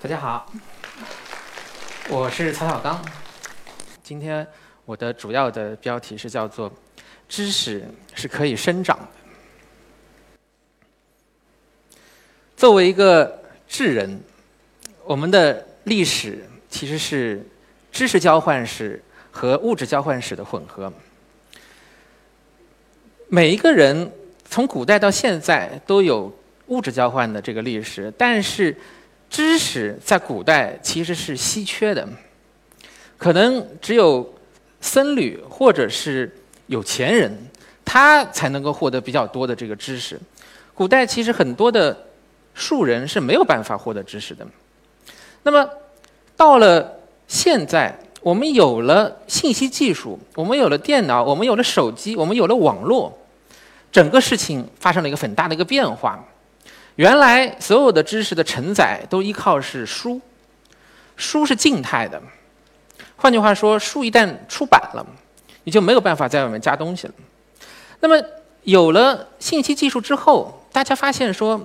大家好，我是曹小刚。今天我的主要的标题是叫做“知识是可以生长的”。作为一个智人，我们的历史其实是知识交换史和物质交换史的混合。每一个人从古代到现在都有物质交换的这个历史，但是知识在古代其实是稀缺的，可能只有僧侣或者是有钱人，他才能够获得比较多的这个知识。古代其实很多的庶人是没有办法获得知识的。那么到了现在，我们有了信息技术，我们有了电脑，我们有了手机，我们有了网络，整个事情发生了一个很大的一个变化。原来所有的知识的承载都依靠是书，书是静态的。换句话说，书一旦出版了，你就没有办法在外面加东西了。那么有了信息技术之后，大家发现说，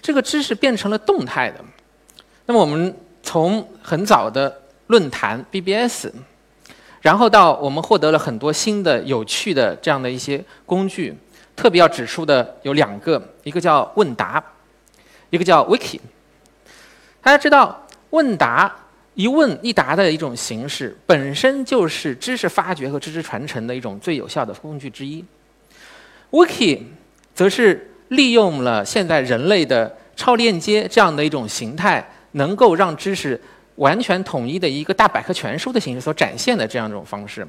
这个知识变成了动态的。那么我们从很早的论坛 BBS，然后到我们获得了很多新的有趣的这样的一些工具，特别要指出的有两个，一个叫问答。一个叫 Wiki，大家知道问答一问一答的一种形式，本身就是知识发掘和知识传承的一种最有效的工具之一。Wiki 则是利用了现在人类的超链接这样的一种形态，能够让知识完全统一的一个大百科全书的形式所展现的这样一种方式。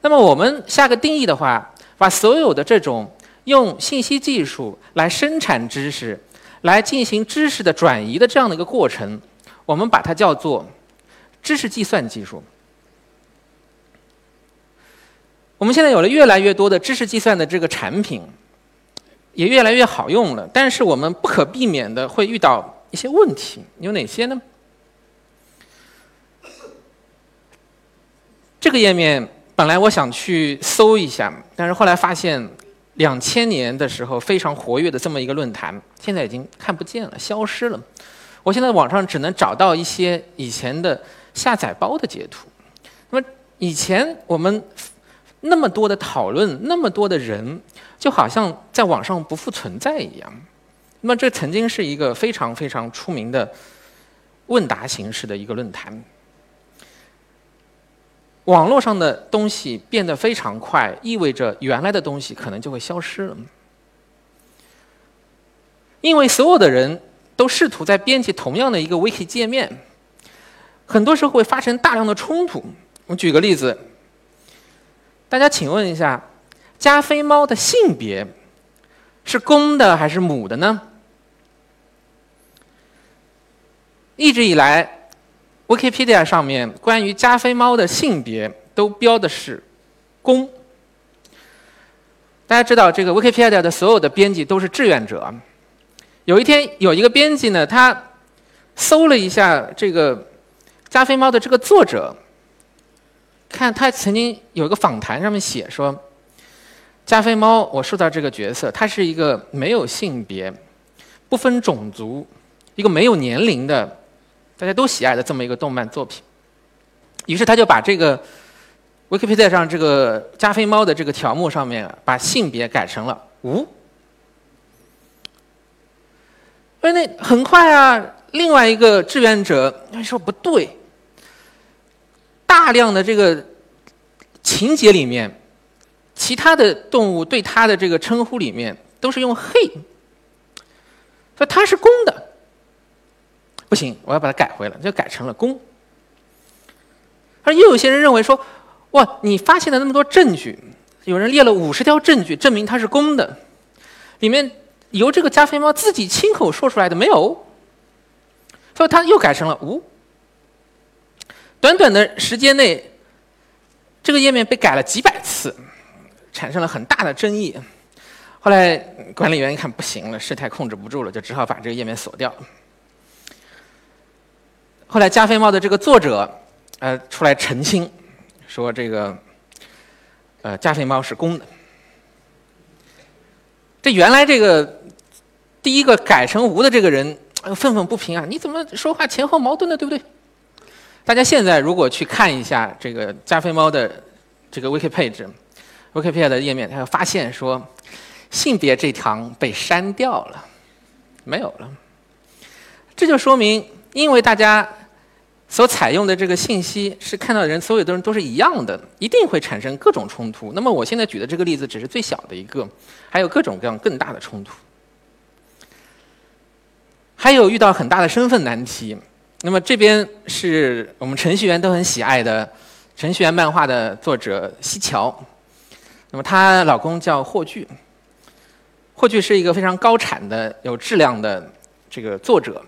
那么我们下个定义的话，把所有的这种用信息技术来生产知识。来进行知识的转移的这样的一个过程，我们把它叫做知识计算技术。我们现在有了越来越多的知识计算的这个产品，也越来越好用了。但是我们不可避免的会遇到一些问题，有哪些呢？这个页面本来我想去搜一下，但是后来发现。两千年的时候非常活跃的这么一个论坛，现在已经看不见了，消失了。我现在网上只能找到一些以前的下载包的截图。那么以前我们那么多的讨论，那么多的人，就好像在网上不复存在一样。那么这曾经是一个非常非常出名的问答形式的一个论坛。网络上的东西变得非常快，意味着原来的东西可能就会消失了。因为所有的人都试图在编辑同样的一个 wiki 界面，很多时候会发生大量的冲突。我举个例子，大家请问一下，加菲猫的性别是公的还是母的呢？一直以来。Wikipedia 上面关于加菲猫的性别都标的是公。大家知道，这个 Wikipedia 的所有的编辑都是志愿者。有一天，有一个编辑呢，他搜了一下这个加菲猫的这个作者，看他曾经有一个访谈，上面写说，加菲猫我塑造这个角色，他是一个没有性别、不分种族、一个没有年龄的。大家都喜爱的这么一个动漫作品，于是他就把这个 Wikipedia 上这个加菲猫的这个条目上面把性别改成了无。哎，那很快啊，另外一个志愿者说不对，大量的这个情节里面，其他的动物对它的这个称呼里面都是用 he，说它是公的。不行，我要把它改回来，就改成了公。而又有些人认为说，哇，你发现了那么多证据，有人列了五十条证据证明它是公的，里面由这个加菲猫自己亲口说出来的没有，所以他又改成了无。短短的时间内，这个页面被改了几百次，产生了很大的争议。后来管理员一看不行了，事态控制不住了，就只好把这个页面锁掉。后来加菲猫的这个作者，呃，出来澄清，说这个，呃，加菲猫是公的。这原来这个第一个改成无的这个人愤愤不平啊！你怎么说话前后矛盾的，对不对？大家现在如果去看一下这个加菲猫的这个 wiki page、wikipedia 的页面，他会发现说性别这条被删掉了，没有了。这就说明，因为大家所采用的这个信息是看到的人，所有的人都是一样的，一定会产生各种冲突。那么我现在举的这个例子只是最小的一个，还有各种各样更大的冲突。还有遇到很大的身份难题。那么这边是我们程序员都很喜爱的程序员漫画的作者西桥。那么她老公叫霍炬，霍炬是一个非常高产的、有质量的这个作者。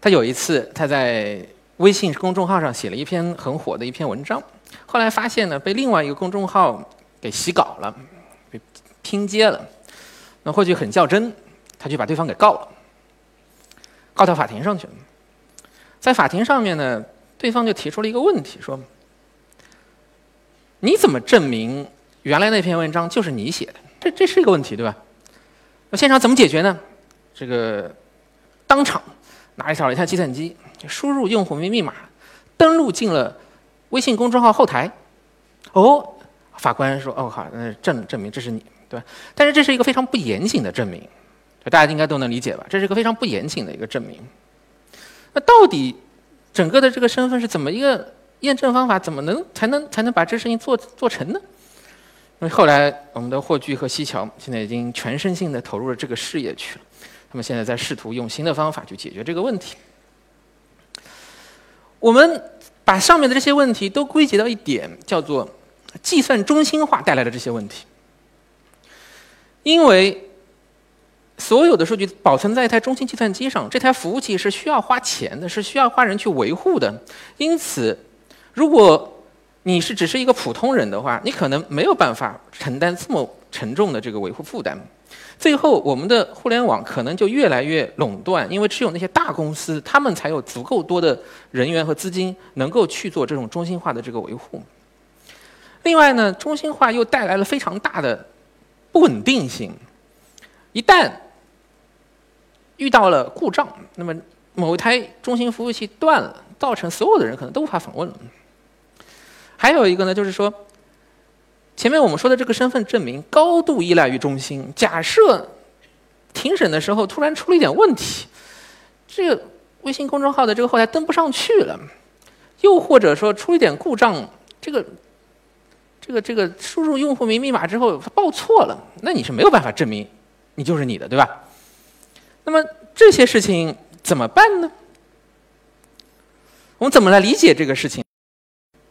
他有一次他在微信公众号上写了一篇很火的一篇文章，后来发现呢被另外一个公众号给洗稿了，被拼接了。那或许很较真，他就把对方给告了。告到法庭上去了，在法庭上面呢，对方就提出了一个问题，说：“你怎么证明原来那篇文章就是你写的？这这是一个问题，对吧？那现场怎么解决呢？这个当场拿一了一台计算机，输入用户名密码，登录进了微信公众号后台。哦，法官说：哦好，那证证明这是你，对吧？但是这是一个非常不严谨的证明。”大家应该都能理解吧？这是一个非常不严谨的一个证明。那到底整个的这个身份是怎么一个验证方法？怎么能才能才能把这事情做做成呢？因为后来我们的霍炬和西桥现在已经全身心的投入了这个事业去了，他们现在在试图用新的方法去解决这个问题。我们把上面的这些问题都归结到一点，叫做计算中心化带来的这些问题，因为。所有的数据保存在一台中心计算机上，这台服务器是需要花钱的，是需要花人去维护的。因此，如果你是只是一个普通人的话，你可能没有办法承担这么沉重的这个维护负担。最后，我们的互联网可能就越来越垄断，因为只有那些大公司，他们才有足够多的人员和资金，能够去做这种中心化的这个维护。另外呢，中心化又带来了非常大的不稳定性，一旦遇到了故障，那么某一台中心服务器断了，造成所有的人可能都无法访问了。还有一个呢，就是说，前面我们说的这个身份证明高度依赖于中心。假设庭审的时候突然出了一点问题，这个微信公众号的这个后台登不上去了，又或者说出一点故障，这个这个这个输入用户名密码之后报错了，那你是没有办法证明你就是你的，对吧？那么这些事情怎么办呢？我们怎么来理解这个事情？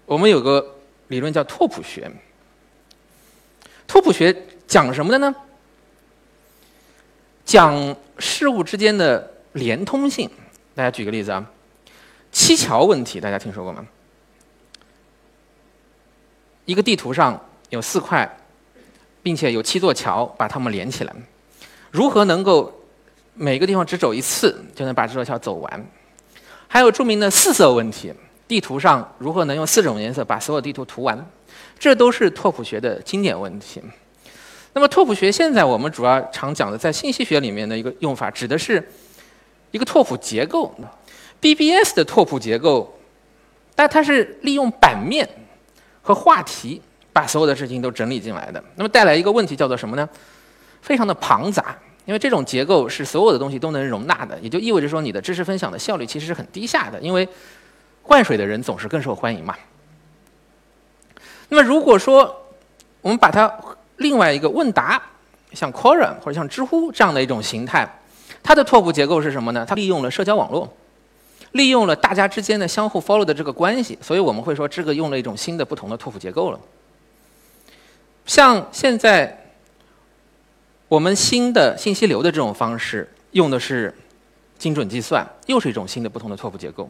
我们有个理论叫拓扑学。拓扑学讲什么的呢？讲事物之间的连通性。大家举个例子啊，七桥问题，大家听说过吗？一个地图上有四块，并且有七座桥把它们连起来，如何能够？每个地方只走一次就能把这座桥走完，还有著名的四色问题，地图上如何能用四种颜色把所有地图涂完？这都是拓扑学的经典问题。那么拓扑学现在我们主要常讲的，在信息学里面的一个用法，指的是一个拓扑结构。BBS 的拓扑结构，但它是利用版面和话题把所有的事情都整理进来的。那么带来一个问题叫做什么呢？非常的庞杂。因为这种结构是所有的东西都能容纳的，也就意味着说你的知识分享的效率其实是很低下的，因为灌水的人总是更受欢迎嘛。那么如果说我们把它另外一个问答，像 Quora 或者像知乎这样的一种形态，它的拓扑结构是什么呢？它利用了社交网络，利用了大家之间的相互 follow 的这个关系，所以我们会说这个用了一种新的不同的拓扑结构了。像现在。我们新的信息流的这种方式用的是精准计算，又是一种新的不同的拓扑结构。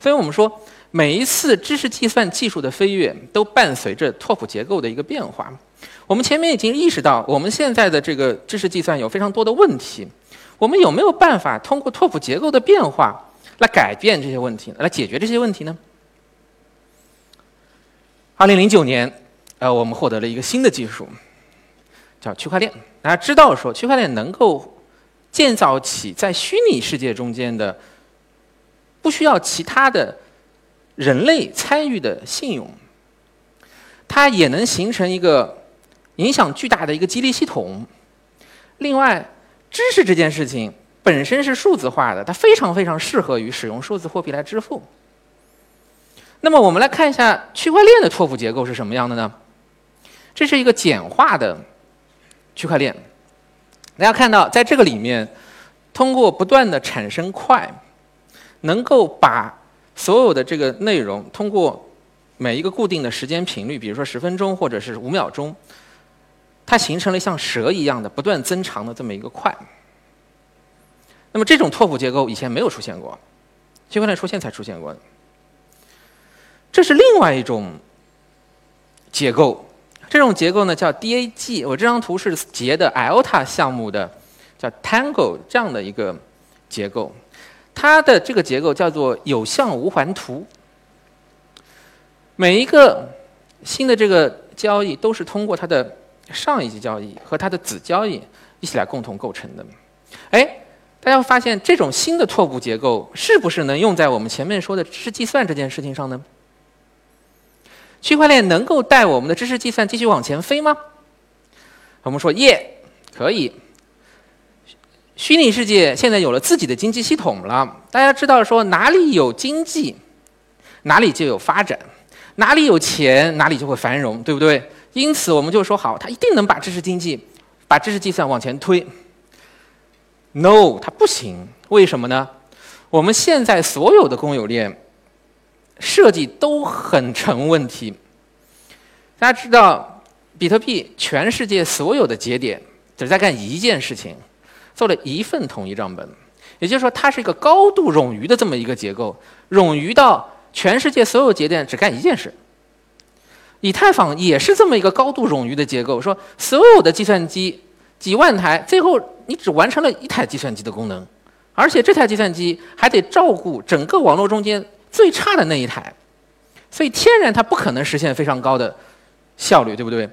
所以我们说，每一次知识计算技术的飞跃，都伴随着拓扑结构的一个变化。我们前面已经意识到，我们现在的这个知识计算有非常多的问题。我们有没有办法通过拓扑结构的变化来改变这些问题，来解决这些问题呢？二零零九年，呃，我们获得了一个新的技术。叫区块链，大家知道说区块链能够建造起在虚拟世界中间的不需要其他的人类参与的信用。它也能形成一个影响巨大的一个激励系统。另外，知识这件事情本身是数字化的，它非常非常适合于使用数字货币来支付。那么，我们来看一下区块链的拓扑结构是什么样的呢？这是一个简化的区块链。大家看到，在这个里面，通过不断的产生块，能够把所有的这个内容通过。每一个固定的时间频率，比如说十分钟或者是五秒钟，它形成了像蛇一样的不断增长的这么一个块。那么这种拓扑结构以前没有出现过，区块链出现才出现过。这是另外一种结构，这种结构呢叫 DAG。我这张图是截的 Alta 项目的叫 Tango 这样的一个结构，它的这个结构叫做有向无环图。每一个新的这个交易都是通过它的上一级交易和它的子交易一起来共同构成的。哎，大家会发现这种新的拓扑结构是不是能用在我们前面说的知识计算这件事情上呢？区块链能够带我们的知识计算继续往前飞吗？我们说耶，可以。虚拟世界现在有了自己的经济系统了，大家知道说哪里有经济，哪里就有发展。哪里有钱，哪里就会繁荣，对不对？因此，我们就说好，它一定能把知识经济、把知识计算往前推。No，它不行。为什么呢？我们现在所有的公有链设计都很成问题。大家知道，比特币全世界所有的节点只在干一件事情，做了一份统一账本，也就是说，它是一个高度冗余的这么一个结构，冗余到。全世界所有节点只干一件事，以太坊也是这么一个高度冗余的结构。说所有的计算机几万台，最后你只完成了一台计算机的功能，而且这台计算机还得照顾整个网络中间最差的那一台，所以天然它不可能实现非常高的效率，对不对？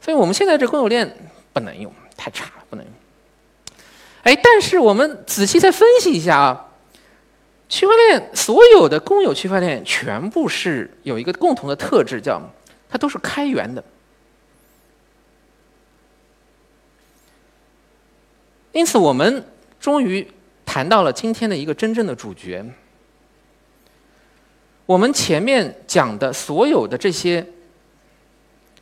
所以我们现在这公有链不能用，太差了，不能用。哎，但是我们仔细再分析一下啊。区块链所有的公有区块链全部是有一个共同的特质，叫它都是开源的。因此，我们终于谈到了今天的一个真正的主角。我们前面讲的所有的这些，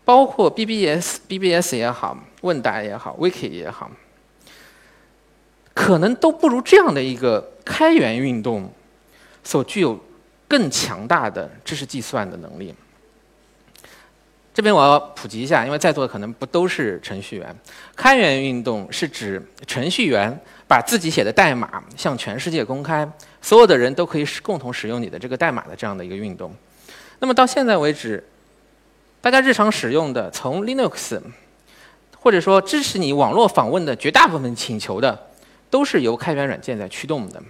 包括 BBS、BBS 也好，问答也好，Wiki 也好，可能都不如这样的一个开源运动。所具有更强大的知识计算的能力。这边我要普及一下，因为在座的可能不都是程序员。开源运动是指程序员把自己写的代码向全世界公开，所有的人都可以使共同使用你的这个代码的这样的一个运动。那么到现在为止，大家日常使用的从 Linux，或者说支持你网络访问的绝大部分请求的，都是由开源软件在驱动的。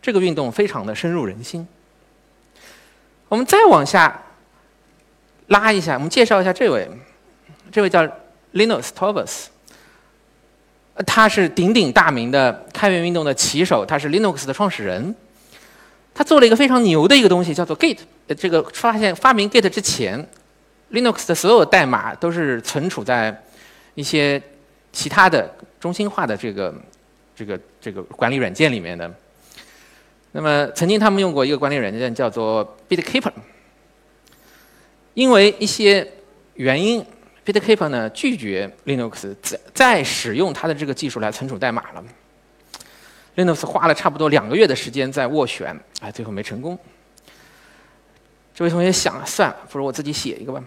这个运动非常的深入人心。我们再往下拉一下，我们介绍一下这位，这位叫 Linus Torvalds，他是鼎鼎大名的开源运动的旗手，他是 Linux 的创始人。他做了一个非常牛的一个东西，叫做 Git。这个发现发明 Git 之前，Linux 的所有代码都是存储在一些其他的中心化的这个这个这个管理软件里面的。那么，曾经他们用过一个管理软件叫做 BitKeeper，因为一些原因，BitKeeper 呢拒绝 Linux 再再使用它的这个技术来存储代码了。Linux 花了差不多两个月的时间在斡旋，哎，最后没成功。这位同学想，算了，不如我自己写一个吧。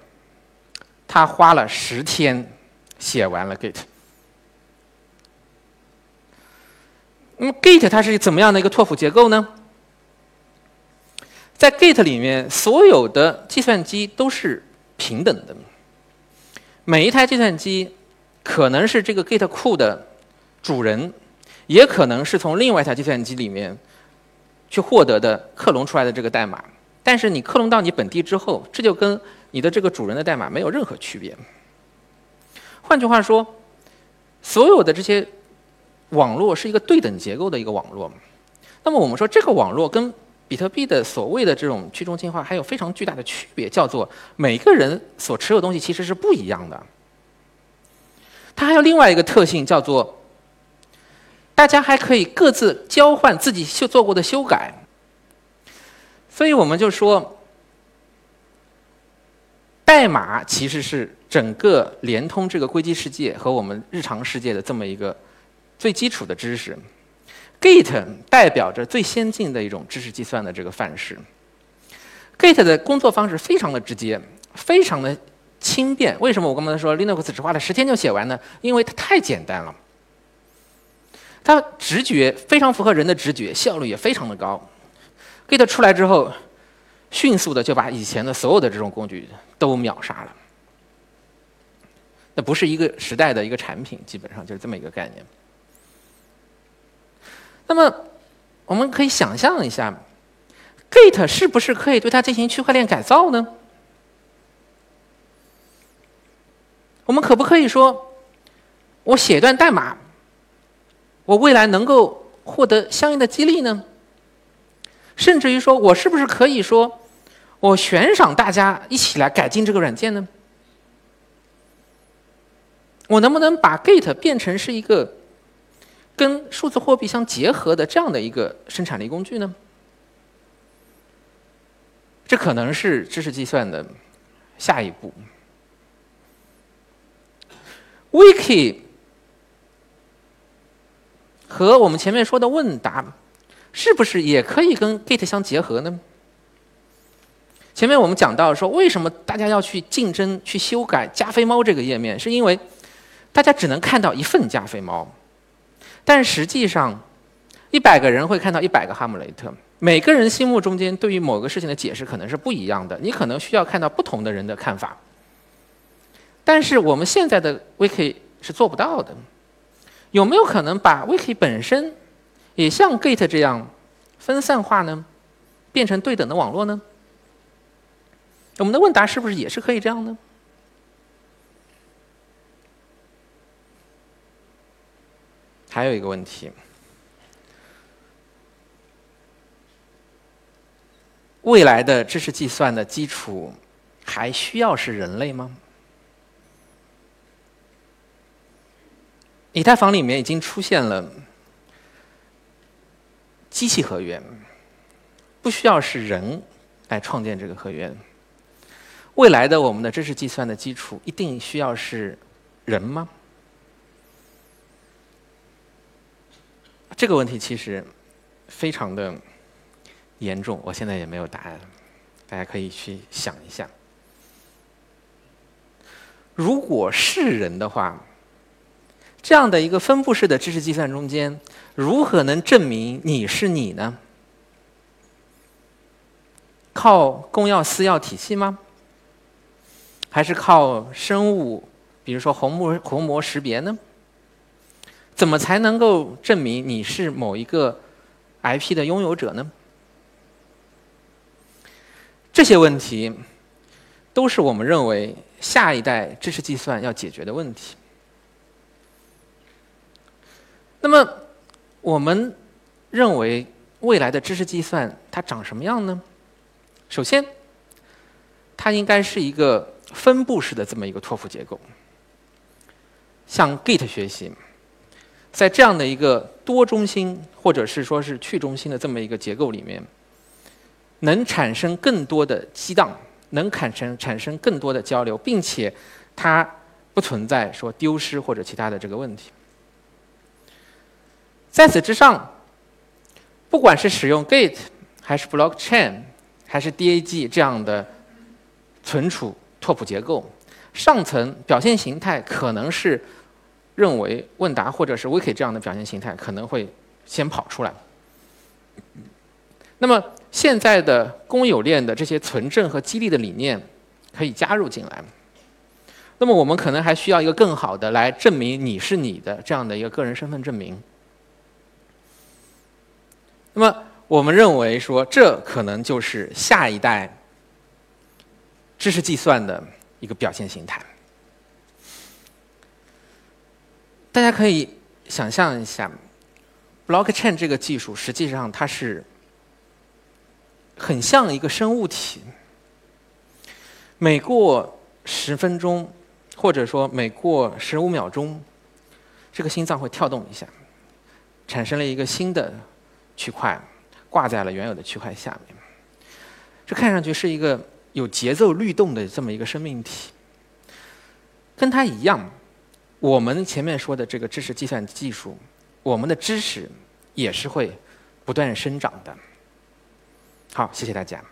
他花了十天写完了 Git。那么 Git 它是怎么样的一个拓扑结构呢？在 Git 里面，所有的计算机都是平等的。每一台计算机可能是这个 Git 库的主人，也可能是从另外一台计算机里面去获得的克隆出来的这个代码。但是你克隆到你本地之后，这就跟你的这个主人的代码没有任何区别。换句话说，所有的这些网络是一个对等结构的一个网络。那么我们说这个网络跟比特币的所谓的这种去中心化还有非常巨大的区别，叫做每个人所持有东西其实是不一样的。它还有另外一个特性，叫做大家还可以各自交换自己修做过的修改。所以我们就说，代码其实是整个联通这个硅基世界和我们日常世界的这么一个最基础的知识。Git 代表着最先进的一种知识计算的这个范式。Git 的工作方式非常的直接，非常的。轻便，为什么我刚才说 Linux 只花了十天就写完呢？因为它太简单了，它直觉非常符合人的直觉，效率也非常的高。Git 出来之后，迅速的就把以前的所有的这种工具都秒杀了。那不是一个时代的一个产品，基本上就是这么一个概念。那么，我们可以想象一下，Git 是不是可以对它进行区块链改造呢？我们可不可以说，我写段代码，我未来能够获得相应的激励呢？甚至于说，我是不是可以说，我悬赏大家一起来改进这个软件呢？我能不能把 Git 变成是一个跟数字货币相结合的这样的一个生产力工具呢？这可能是知识计算的下一步。Wiki 和我们前面说的问答，是不是也可以跟 Git 相结合呢？前面我们讲到说，为什么大家要去竞争、去修改加菲猫这个页面，是因为大家只能看到一份加菲猫，但实际上，一百个人会看到一百个哈姆雷特，每个人心目中间对于某个事情的解释可能是不一样的，你可能需要看到不同的人的看法。但是我们现在的 Wiki 是做不到的，有没有可能把 Wiki 本身也像 Git 这样分散化呢？变成对等的网络呢？我们的问答是不是也是可以这样呢？还有一个问题：未来的知识计算的基础还需要是人类吗？以太坊里面已经出现了机器合约，不需要是人来创建这个合约。未来的我们的知识计算的基础一定需要是人吗？这个问题其实非常的严重，我现在也没有答案，大家可以去想一下。如果是人的话。这样的一个分布式的知识计算中间，如何能证明你是你呢？靠公钥私钥体系吗？还是靠生物，比如说虹膜虹膜识别呢？怎么才能够证明你是某一个 IP 的拥有者呢？这些问题都是我们认为下一代知识计算要解决的问题。那么，我们认为未来的知识计算它长什么样呢？首先，它应该是一个分布式的这么一个托付结构，向 Git 学习，在这样的一个多中心或者是说是去中心的这么一个结构里面，能产生更多的激荡，能产生产生更多的交流，并且它不存在说丢失或者其他的这个问题。在此之上，不管是使用 Gate 还是 Blockchain 还是 DAG 这样的存储拓扑结构，上层表现形态可能是认为问答或者是 Wiki 这样的表现形态可能会先跑出来。那么现在的公有链的这些存证和激励的理念可以加入进来。那么我们可能还需要一个更好的来证明你是你的这样的一个个人身份证明。那么，我们认为说，这可能就是下一代知识计算的一个表现形态。大家可以想象一下，blockchain 这个技术实际上它是很像一个生物体，每过十分钟，或者说每过十五秒钟，这个心脏会跳动一下，产生了一个新的区块，挂在了原有的区块下面。这看上去是一个有节奏律动的这么一个生命体，跟它一样，我们前面说的这个知识计算技术，我们的知识也是会不断生长的。好，谢谢大家。